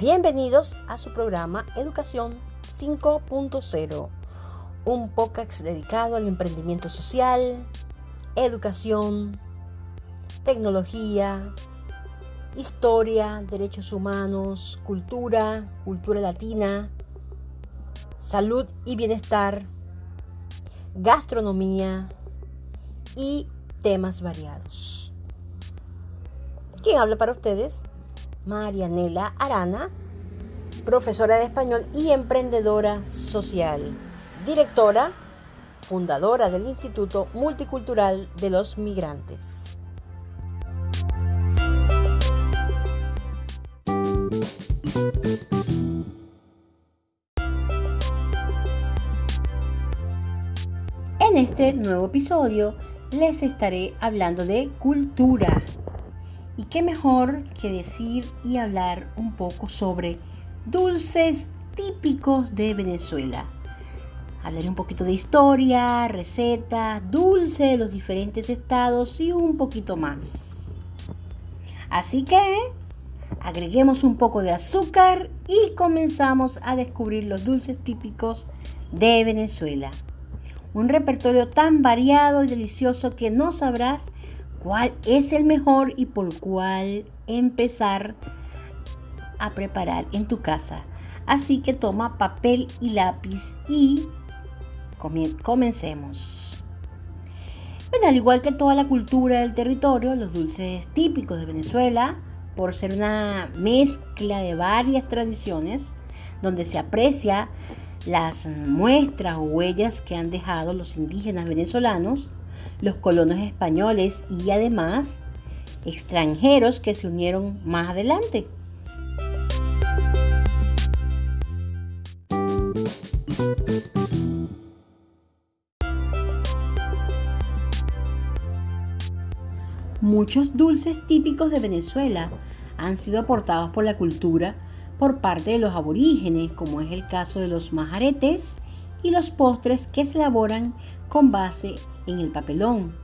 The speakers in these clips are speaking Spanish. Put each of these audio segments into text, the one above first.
Bienvenidos a su programa Educación 5.0, un podcast dedicado al emprendimiento social, educación, tecnología, historia, derechos humanos, cultura, cultura latina, salud y bienestar, gastronomía y temas variados. ¿Quién habla para ustedes? Marianela Arana, profesora de español y emprendedora social, directora, fundadora del Instituto Multicultural de los Migrantes. En este nuevo episodio les estaré hablando de cultura. Y qué mejor que decir y hablar un poco sobre dulces típicos de Venezuela. Hablaré un poquito de historia, recetas, dulce de los diferentes estados y un poquito más. Así que agreguemos un poco de azúcar y comenzamos a descubrir los dulces típicos de Venezuela. Un repertorio tan variado y delicioso que no sabrás cuál es el mejor y por cuál empezar a preparar en tu casa. Así que toma papel y lápiz y comencemos. al igual que toda la cultura del territorio, los dulces típicos de Venezuela, por ser una mezcla de varias tradiciones, donde se aprecia las muestras o huellas que han dejado los indígenas venezolanos, los colonos españoles y además extranjeros que se unieron más adelante. Muchos dulces típicos de Venezuela han sido aportados por la cultura por parte de los aborígenes, como es el caso de los majaretes y los postres que se elaboran con base en el papelón.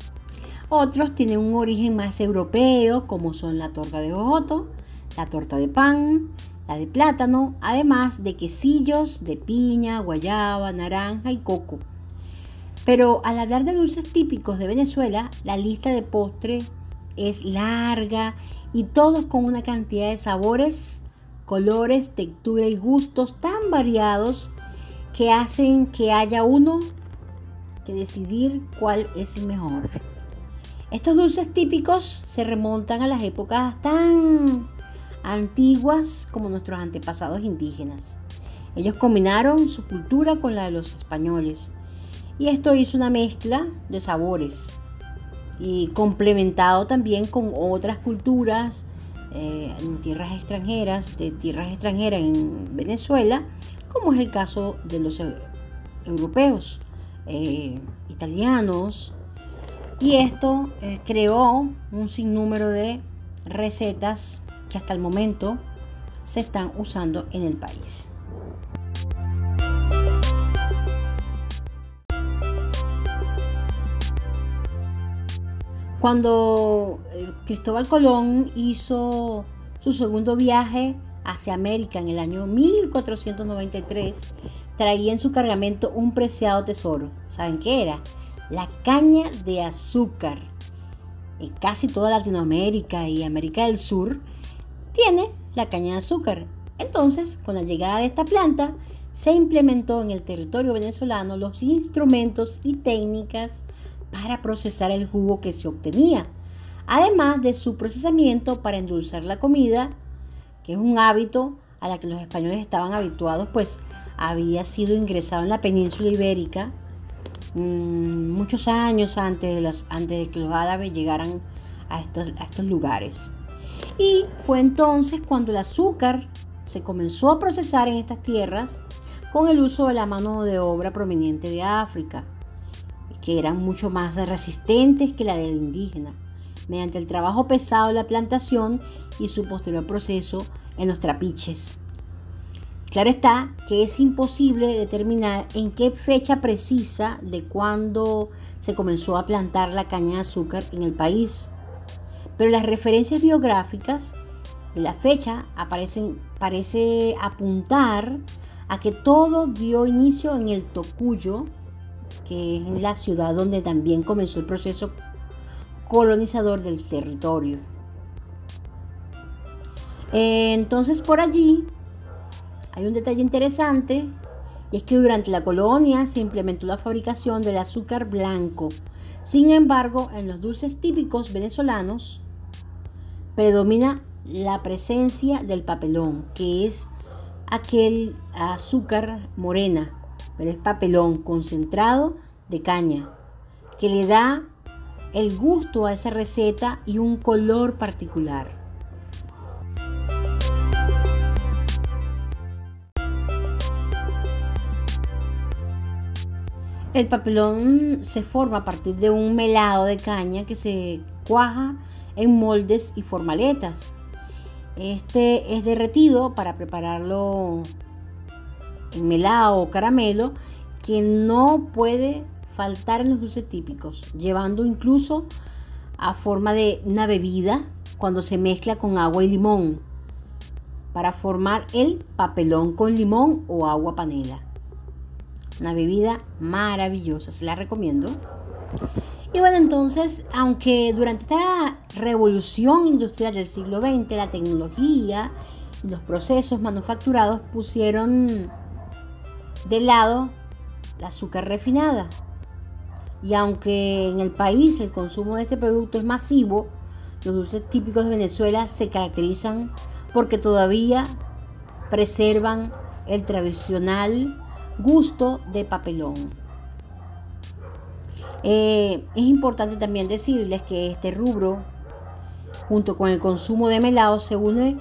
Otros tienen un origen más europeo, como son la torta de jojoto, la torta de pan, la de plátano, además de quesillos de piña, guayaba, naranja y coco. Pero al hablar de dulces típicos de Venezuela, la lista de postres es larga y todos con una cantidad de sabores colores, textura y gustos tan variados que hacen que haya uno que decidir cuál es el mejor. Estos dulces típicos se remontan a las épocas tan antiguas como nuestros antepasados indígenas. Ellos combinaron su cultura con la de los españoles y esto hizo una mezcla de sabores y complementado también con otras culturas eh, en tierras extranjeras, de tierras extranjeras en Venezuela, como es el caso de los europeos, eh, italianos, y esto eh, creó un sinnúmero de recetas que hasta el momento se están usando en el país. Cuando eh, Cristóbal Colón hizo su segundo viaje hacia América en el año 1493, traía en su cargamento un preciado tesoro. ¿Saben qué era? La caña de azúcar. En casi toda Latinoamérica y América del Sur tiene la caña de azúcar. Entonces, con la llegada de esta planta, se implementó en el territorio venezolano los instrumentos y técnicas para procesar el jugo que se obtenía, además de su procesamiento para endulzar la comida, que es un hábito a la que los españoles estaban habituados, pues había sido ingresado en la península ibérica mm, muchos años antes de, los, antes de que los árabes llegaran a estos, a estos lugares. Y fue entonces cuando el azúcar se comenzó a procesar en estas tierras con el uso de la mano de obra proveniente de África que eran mucho más resistentes que la del indígena, mediante el trabajo pesado de la plantación y su posterior proceso en los trapiches. Claro está que es imposible determinar en qué fecha precisa de cuándo se comenzó a plantar la caña de azúcar en el país, pero las referencias biográficas de la fecha aparecen, parece apuntar a que todo dio inicio en el Tocuyo, que es la ciudad donde también comenzó el proceso colonizador del territorio. Entonces por allí hay un detalle interesante y es que durante la colonia se implementó la fabricación del azúcar blanco. Sin embargo, en los dulces típicos venezolanos predomina la presencia del papelón, que es aquel azúcar morena, pero es papelón concentrado de caña, que le da el gusto a esa receta y un color particular. El papelón se forma a partir de un melado de caña que se cuaja en moldes y formaletas. Este es derretido para prepararlo en melado o caramelo que no puede faltar en los dulces típicos, llevando incluso a forma de una bebida cuando se mezcla con agua y limón para formar el papelón con limón o agua panela. Una bebida maravillosa, se la recomiendo. Y bueno, entonces, aunque durante esta revolución industrial del siglo XX, la tecnología y los procesos manufacturados pusieron de lado la azúcar refinada. Y aunque en el país el consumo de este producto es masivo, los dulces típicos de Venezuela se caracterizan porque todavía preservan el tradicional gusto de papelón. Eh, es importante también decirles que este rubro, junto con el consumo de melado, se une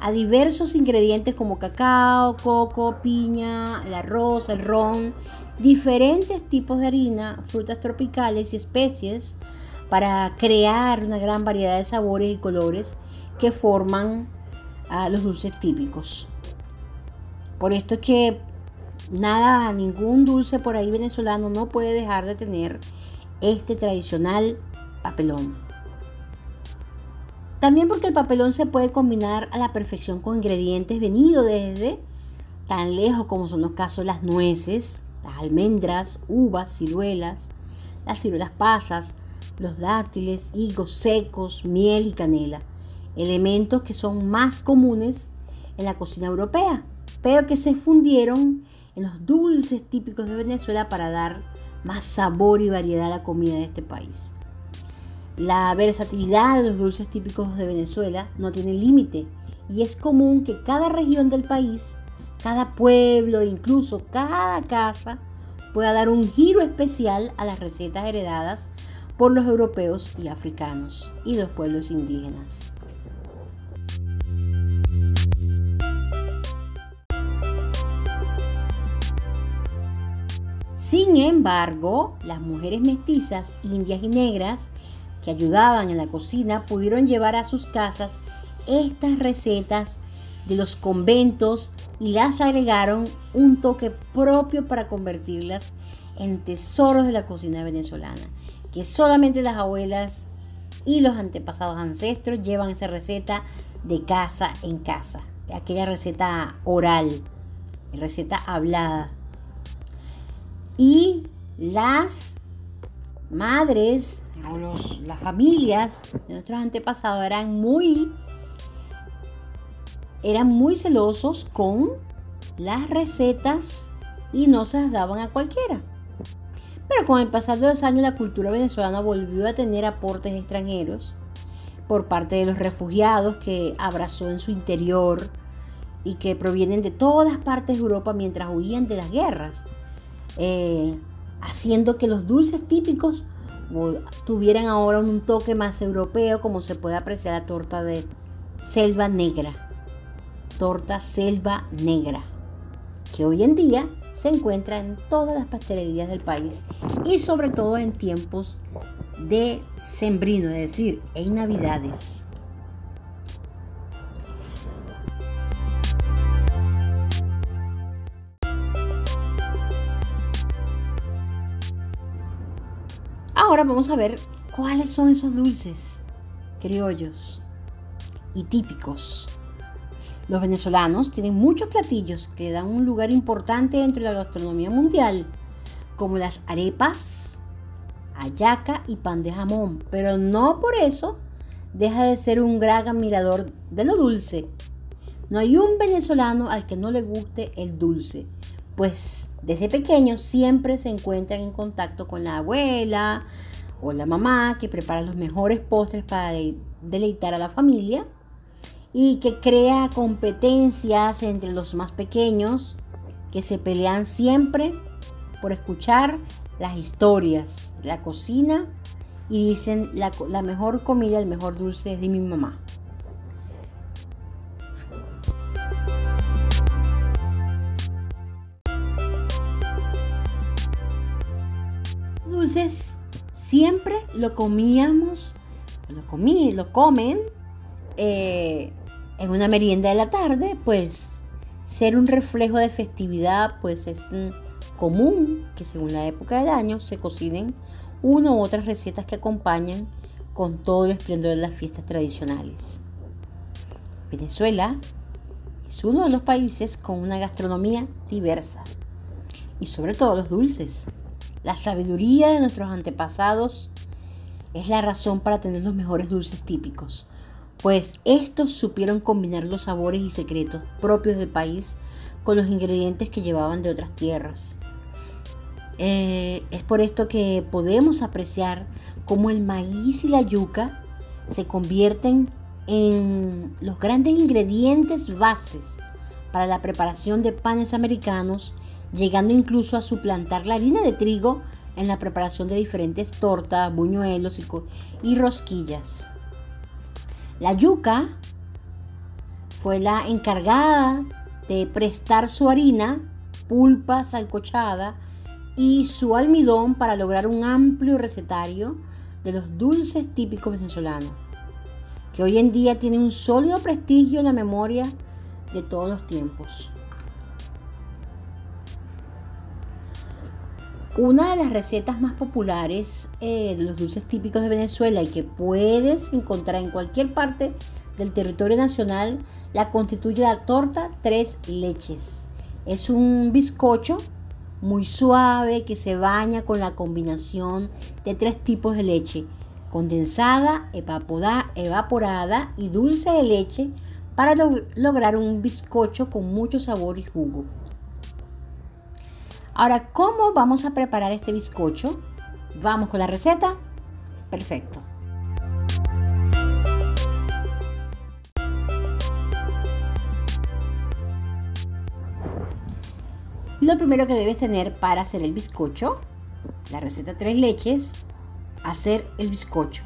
a diversos ingredientes como cacao, coco, piña, el arroz, el ron, diferentes tipos de harina, frutas tropicales y especies para crear una gran variedad de sabores y colores que forman a los dulces típicos. Por esto es que nada, ningún dulce por ahí venezolano no puede dejar de tener este tradicional papelón. También porque el papelón se puede combinar a la perfección con ingredientes venidos desde tan lejos como son los casos las nueces, las almendras, uvas, ciruelas, las ciruelas pasas, los dátiles, higos secos, miel y canela, elementos que son más comunes en la cocina europea, pero que se fundieron en los dulces típicos de Venezuela para dar más sabor y variedad a la comida de este país. La versatilidad de los dulces típicos de Venezuela no tiene límite y es común que cada región del país, cada pueblo, incluso cada casa, pueda dar un giro especial a las recetas heredadas por los europeos y africanos y los pueblos indígenas. Sin embargo, las mujeres mestizas, indias y negras, que ayudaban en la cocina, pudieron llevar a sus casas estas recetas de los conventos y las agregaron un toque propio para convertirlas en tesoros de la cocina venezolana, que solamente las abuelas y los antepasados ancestros llevan esa receta de casa en casa, aquella receta oral, receta hablada y las madres o las familias de nuestros antepasados eran muy eran muy celosos con las recetas y no se las daban a cualquiera. Pero con el pasar de los años la cultura venezolana volvió a tener aportes extranjeros por parte de los refugiados que abrazó en su interior y que provienen de todas partes de Europa mientras huían de las guerras. Eh, haciendo que los dulces típicos tuvieran ahora un toque más europeo, como se puede apreciar la torta de selva negra, torta selva negra, que hoy en día se encuentra en todas las pastelerías del país y sobre todo en tiempos de sembrino, es decir, en navidades. Ahora vamos a ver cuáles son esos dulces criollos y típicos. Los venezolanos tienen muchos platillos que dan un lugar importante dentro de la gastronomía mundial, como las arepas, ayaca y pan de jamón, pero no por eso deja de ser un gran admirador de lo dulce. No hay un venezolano al que no le guste el dulce, pues desde pequeños siempre se encuentran en contacto con la abuela o la mamá que prepara los mejores postres para deleitar a la familia y que crea competencias entre los más pequeños que se pelean siempre por escuchar las historias, la cocina y dicen la, la mejor comida, el mejor dulce es de mi mamá. Dulces siempre lo comíamos, lo comí, lo comen eh, en una merienda de la tarde, pues ser un reflejo de festividad, pues es común que según la época del año se cocinen una u otras recetas que acompañan con todo el esplendor de las fiestas tradicionales. Venezuela es uno de los países con una gastronomía diversa y sobre todo los dulces. La sabiduría de nuestros antepasados es la razón para tener los mejores dulces típicos, pues estos supieron combinar los sabores y secretos propios del país con los ingredientes que llevaban de otras tierras. Eh, es por esto que podemos apreciar cómo el maíz y la yuca se convierten en los grandes ingredientes bases para la preparación de panes americanos, llegando incluso a suplantar la harina de trigo en la preparación de diferentes tortas, buñuelos y, rosquillas. La yuca fue la encargada de prestar su harina, pulpa salcochada y su almidón para lograr un amplio recetario de los dulces típicos venezolanos, que hoy en día tienen un sólido prestigio en la memoria de todos los tiempos. Una de las recetas más populares eh, de los dulces típicos de Venezuela y que puedes encontrar en cualquier parte del territorio nacional la constituye la torta tres leches. Es un bizcocho muy suave que se baña con la combinación de tres tipos de leche, condensada, evaporada y dulce de leche para lograr un bizcocho con mucho sabor y jugo. Ahora, ¿cómo vamos a preparar este bizcocho? ¿Vamos con la receta? Perfecto. Lo primero que debes tener para hacer el bizcocho, la receta tres leches, hacer el bizcocho.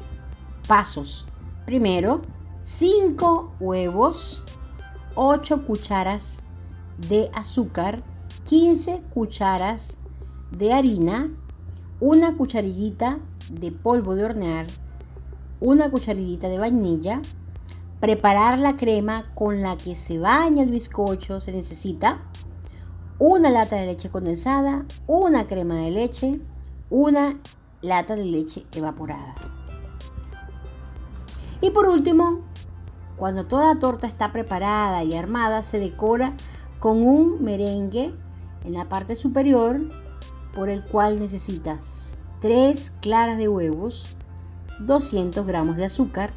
Pasos. Primero, 5 huevos, 8 cucharas de azúcar, 15 cucharas de harina, una cucharillita de polvo de hornear, una cucharillita de vainilla. Preparar la crema con la que se baña el bizcocho se necesita una lata de leche condensada, una crema de leche, una lata de leche evaporada. Y por último, cuando toda la torta está preparada y armada, se decora con un merengue en la parte superior por el cual necesitas 3 claras de huevos, 200 gramos de azúcar,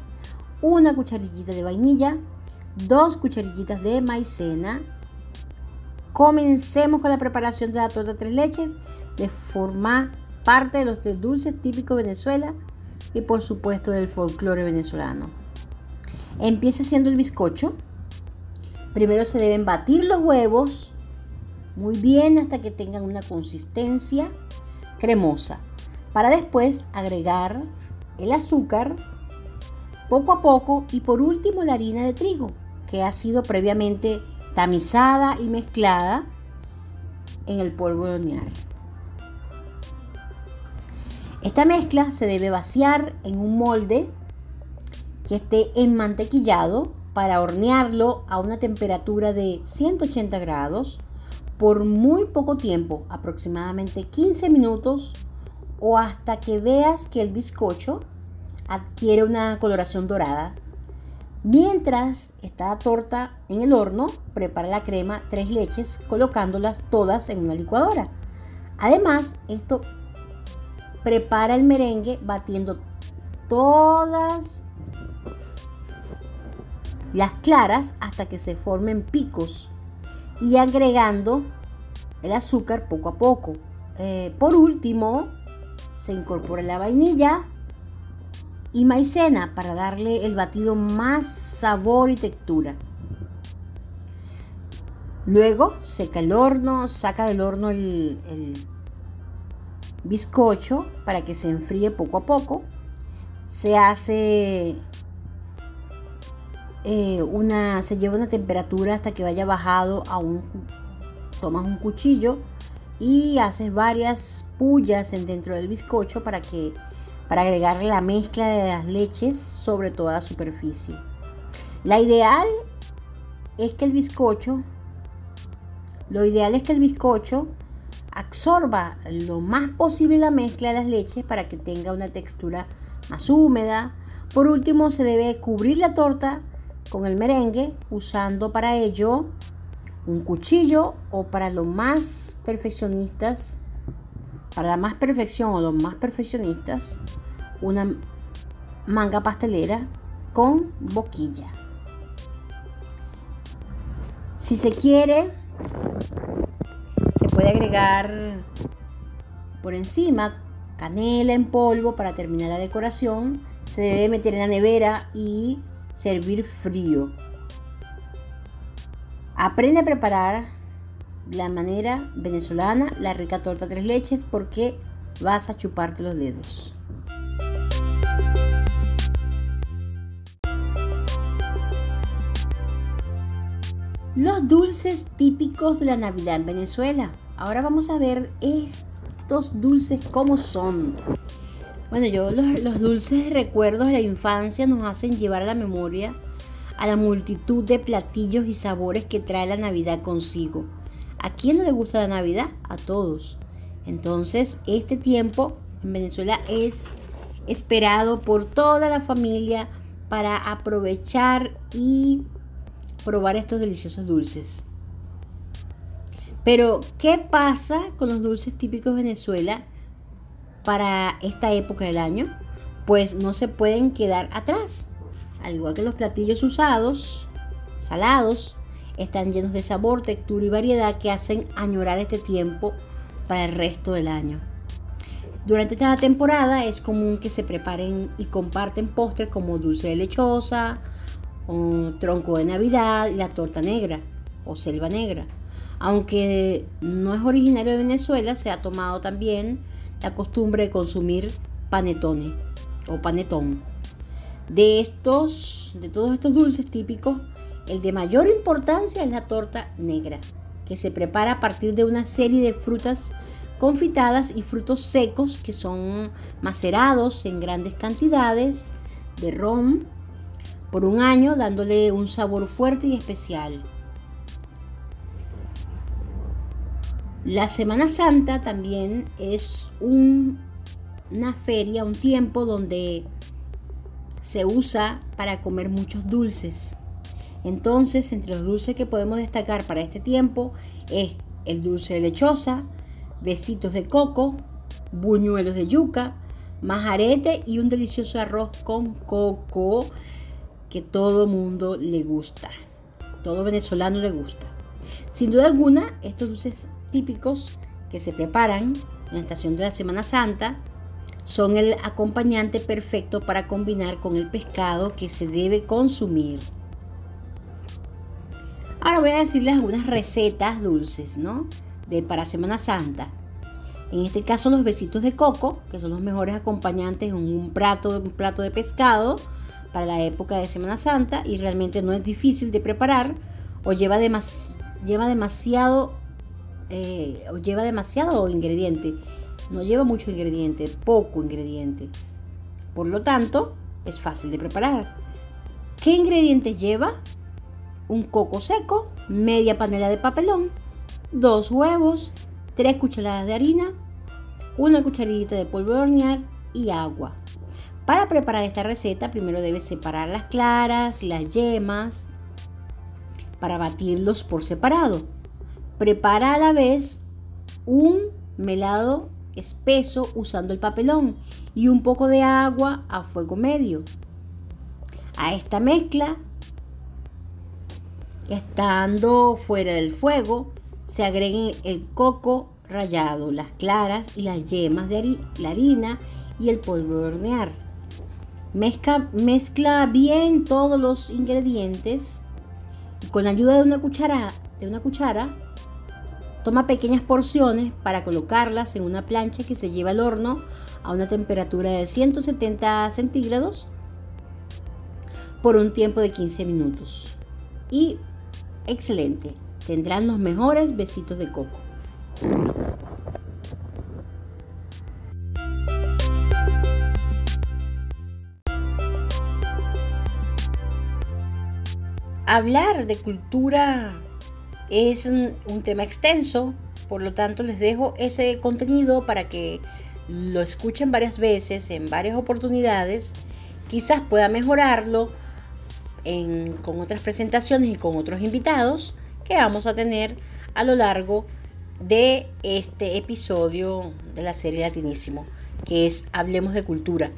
una cucharillita de vainilla, 2 cucharillitas de maicena. Comencemos con la preparación de la torta tres leches de formar parte de los tres dulces típicos de Venezuela y por supuesto del folclore venezolano. Empieza haciendo el bizcocho. Primero se deben batir los huevos muy bien hasta que tengan una consistencia cremosa. Para después agregar el azúcar poco a poco y por último la harina de trigo que ha sido previamente tamizada y mezclada en el polvo de hornear. Esta mezcla se debe vaciar en un molde que esté enmantequillado para hornearlo a una temperatura de 180 grados por muy poco tiempo, aproximadamente 15 minutos o hasta que veas que el bizcocho adquiere una coloración dorada. Mientras está la torta en el horno, prepara la crema tres leches colocándolas todas en una licuadora. Además, esto prepara el merengue batiendo todas las claras hasta que se formen picos y agregando el azúcar poco a poco. Eh, por último, se incorpora la vainilla y maicena para darle el batido más sabor y textura. Luego seca el horno, saca del horno el, bizcocho para que se enfríe poco a poco. Se hace eh, una, se lleva una temperatura hasta que vaya bajado a un, tomas un cuchillo y haces varias pullas dentro del bizcocho para que para agregarle la mezcla de las leches sobre toda la superficie. La ideal es que el bizcocho, lo ideal es que el bizcocho absorba lo más posible la mezcla de las leches para que tenga una textura más húmeda. Por último, se debe cubrir la torta con el merengue usando para ello un cuchillo o para los más perfeccionistas, para la más perfección o los más perfeccionistas, una manga pastelera con boquilla. Si se quiere, se puede agregar por encima canela en polvo para terminar la decoración. Se debe meter en la nevera y servir frío. Aprende a preparar la manera venezolana, la rica torta tres leches, porque vas a chuparte los dedos. Los dulces típicos de la Navidad en Venezuela. Ahora vamos a ver estos dulces cómo son. Bueno, yo los, los dulces recuerdos de la infancia nos hacen llevar a la memoria a la multitud de platillos y sabores que trae la Navidad consigo. ¿A quién no le gusta la Navidad? A todos. Entonces, este tiempo en Venezuela es esperado por toda la familia para aprovechar y probar estos deliciosos dulces. Pero, ¿qué pasa con los dulces típicos de Venezuela para esta época del año? Pues no se pueden quedar atrás al igual que los platillos usados, salados, están llenos de sabor, textura y variedad que hacen añorar este tiempo para el resto del año. Durante esta temporada es común que se preparen y comparten postres como dulce de lechosa, o tronco de Navidad y la torta negra o selva negra. Aunque no es originario de Venezuela, se ha tomado también la costumbre de consumir panetone o panetón. De estos, de todos estos dulces típicos, el de mayor importancia es la torta negra, que se prepara a partir de una serie de frutas confitadas y frutos secos que son macerados en grandes cantidades de ron por un año, dándole un sabor fuerte y especial. La Semana Santa también es una feria, un tiempo donde se usa para comer muchos dulces. Entonces, entre los dulces que podemos destacar para este tiempo es el dulce de lechosa, besitos de coco, buñuelos de yuca, majarete y un delicioso arroz con coco que todo mundo le gusta. Todo venezolano le gusta. Sin duda alguna, estos dulces típicos que se preparan en la estación de la Semana Santa son el acompañante perfecto para combinar con el pescado que se debe consumir. Ahora voy a decirles algunas recetas dulces, ¿no? De para Semana Santa. En este caso los besitos de coco, que son los mejores acompañantes en un plato, un plato de pescado para la época de Semana Santa y realmente no es difícil de preparar o lleva, lleva demasiado eh, lleva demasiado ingrediente no lleva mucho ingrediente, poco ingrediente. Por lo tanto, es fácil de preparar. ¿Qué ingredientes lleva? Un coco seco, media panela de papelón, dos huevos, tres cucharadas de harina, una cucharadita de polvo de hornear y agua. Para preparar esta receta, primero debes separar las claras, las yemas, para batirlos por separado. Prepara a la vez un melado espeso usando el papelón y un poco de agua a fuego medio. A esta mezcla, estando fuera del fuego, se agreguen el coco rallado, las claras y las yemas de harina y el polvo de hornear. Mezcla, mezcla bien todos los ingredientes con la ayuda de una cuchara, de una cuchara Toma pequeñas porciones para colocarlas en una plancha que se lleva al horno a una temperatura de 170 centígrados por un tiempo de 15 minutos. Y excelente, tendrán los mejores besitos de coco. Hablar de cultura es un, tema extenso, por lo tanto les dejo ese contenido para que lo escuchen varias veces, en varias oportunidades. Quizás pueda mejorarlo con otras presentaciones y con otros invitados que vamos a tener a lo largo de este episodio de la serie Latinísimo, que es Hablemos de Cultura.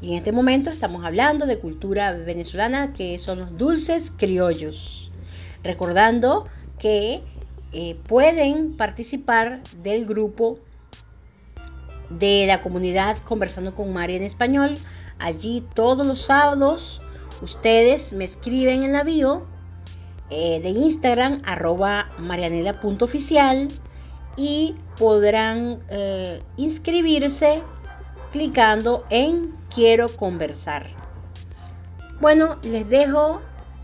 Y en este momento estamos hablando de cultura venezolana, que son los dulces criollos. Recordando que eh, pueden participar del grupo de la comunidad Conversando con María en Español. Allí todos los sábados ustedes me escriben en la bio eh, de Instagram arroba marianela.oficial y podrán eh, inscribirse clicando en quiero conversar. Bueno, les dejo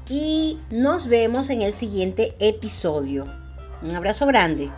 y nos vemos en el siguiente episodio. Un abrazo grande.